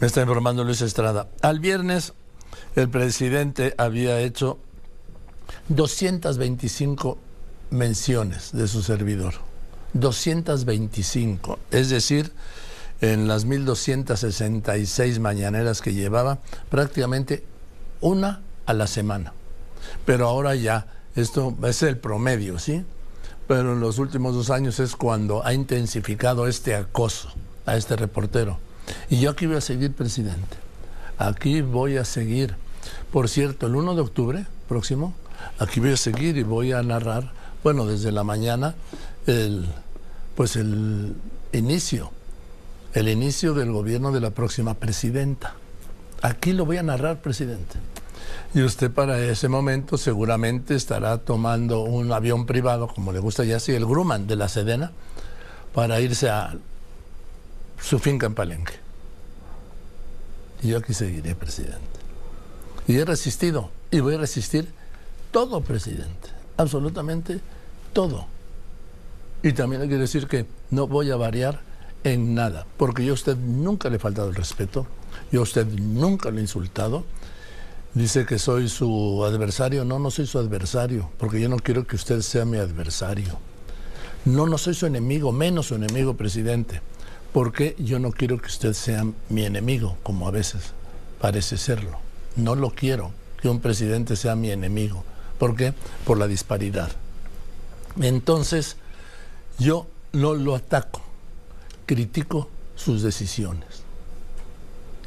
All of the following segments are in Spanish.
Me está informando Luis Estrada. Al viernes el presidente había hecho 225 menciones de su servidor. 225. Es decir, en las 1266 mañaneras que llevaba, prácticamente una a la semana. Pero ahora ya, esto es el promedio, ¿sí? Pero en los últimos dos años es cuando ha intensificado este acoso a este reportero. Y yo aquí voy a seguir, presidente. Aquí voy a seguir. Por cierto, el 1 de octubre próximo, aquí voy a seguir y voy a narrar, bueno, desde la mañana, el, pues el inicio, el inicio del gobierno de la próxima presidenta. Aquí lo voy a narrar, presidente. Y usted para ese momento seguramente estará tomando un avión privado, como le gusta ya así, el Grumman de la Sedena, para irse a su finca en Palenque. Y yo aquí seguiré, presidente. Y he resistido, y voy a resistir todo, presidente, absolutamente todo. Y también hay que decir que no voy a variar en nada, porque yo a usted nunca le he faltado el respeto, yo a usted nunca le he insultado. Dice que soy su adversario. No, no soy su adversario, porque yo no quiero que usted sea mi adversario. No, no soy su enemigo, menos su enemigo, presidente, porque yo no quiero que usted sea mi enemigo, como a veces parece serlo. No lo quiero que un presidente sea mi enemigo. ¿Por qué? Por la disparidad. Entonces, yo no lo ataco, critico sus decisiones.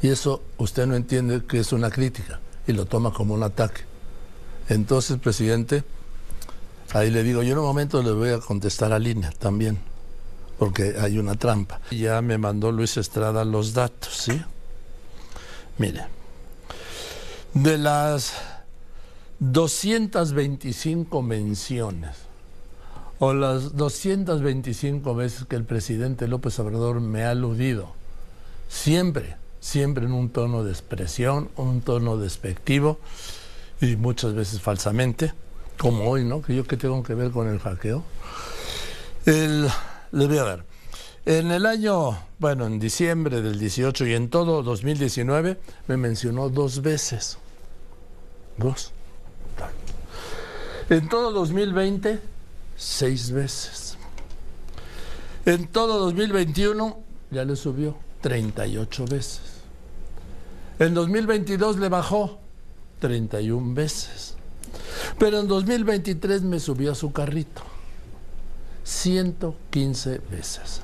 Y eso usted no entiende que es una crítica y lo toma como un ataque. Entonces, presidente, ahí le digo, yo en un momento le voy a contestar a línea también, porque hay una trampa. Ya me mandó Luis Estrada los datos, ¿sí? Mire, de las 225 menciones, o las 225 veces que el presidente López Obrador me ha aludido, siempre, siempre en un tono de expresión, un tono despectivo y muchas veces falsamente, como hoy, ¿no? Que yo que tengo que ver con el hackeo. El, les voy a dar. En el año, bueno, en diciembre del 18 y en todo 2019 me mencionó dos veces. Dos. En todo 2020 seis veces. En todo 2021 ya le subió 38 veces. En 2022 le bajó 31 veces. Pero en 2023 me subió a su carrito 115 veces.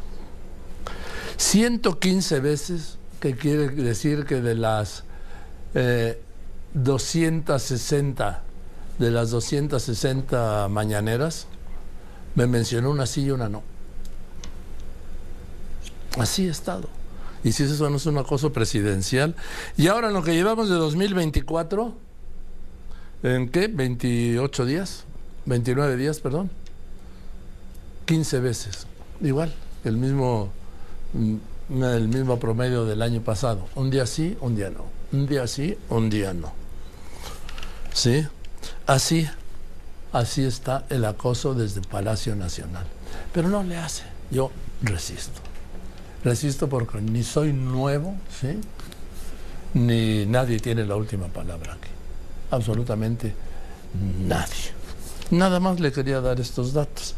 115 veces, que quiere decir que de las 260, eh, de las 260 mañaneras, me mencionó una sí y una no. Así he estado. Y si eso no es un acoso presidencial. Y ahora en lo que llevamos de 2024, ¿en qué? ¿28 días? ¿29 días, perdón? 15 veces. Igual, el mismo, mm, el mismo promedio del año pasado. Un día sí, un día no. Un día sí, un día no. ¿Sí? Así Así está el acoso desde Palacio Nacional. Pero no le hace. Yo resisto. Resisto porque ni soy nuevo, ¿sí? Ni nadie tiene la última palabra aquí. Absolutamente nadie. Nada más le quería dar estos datos.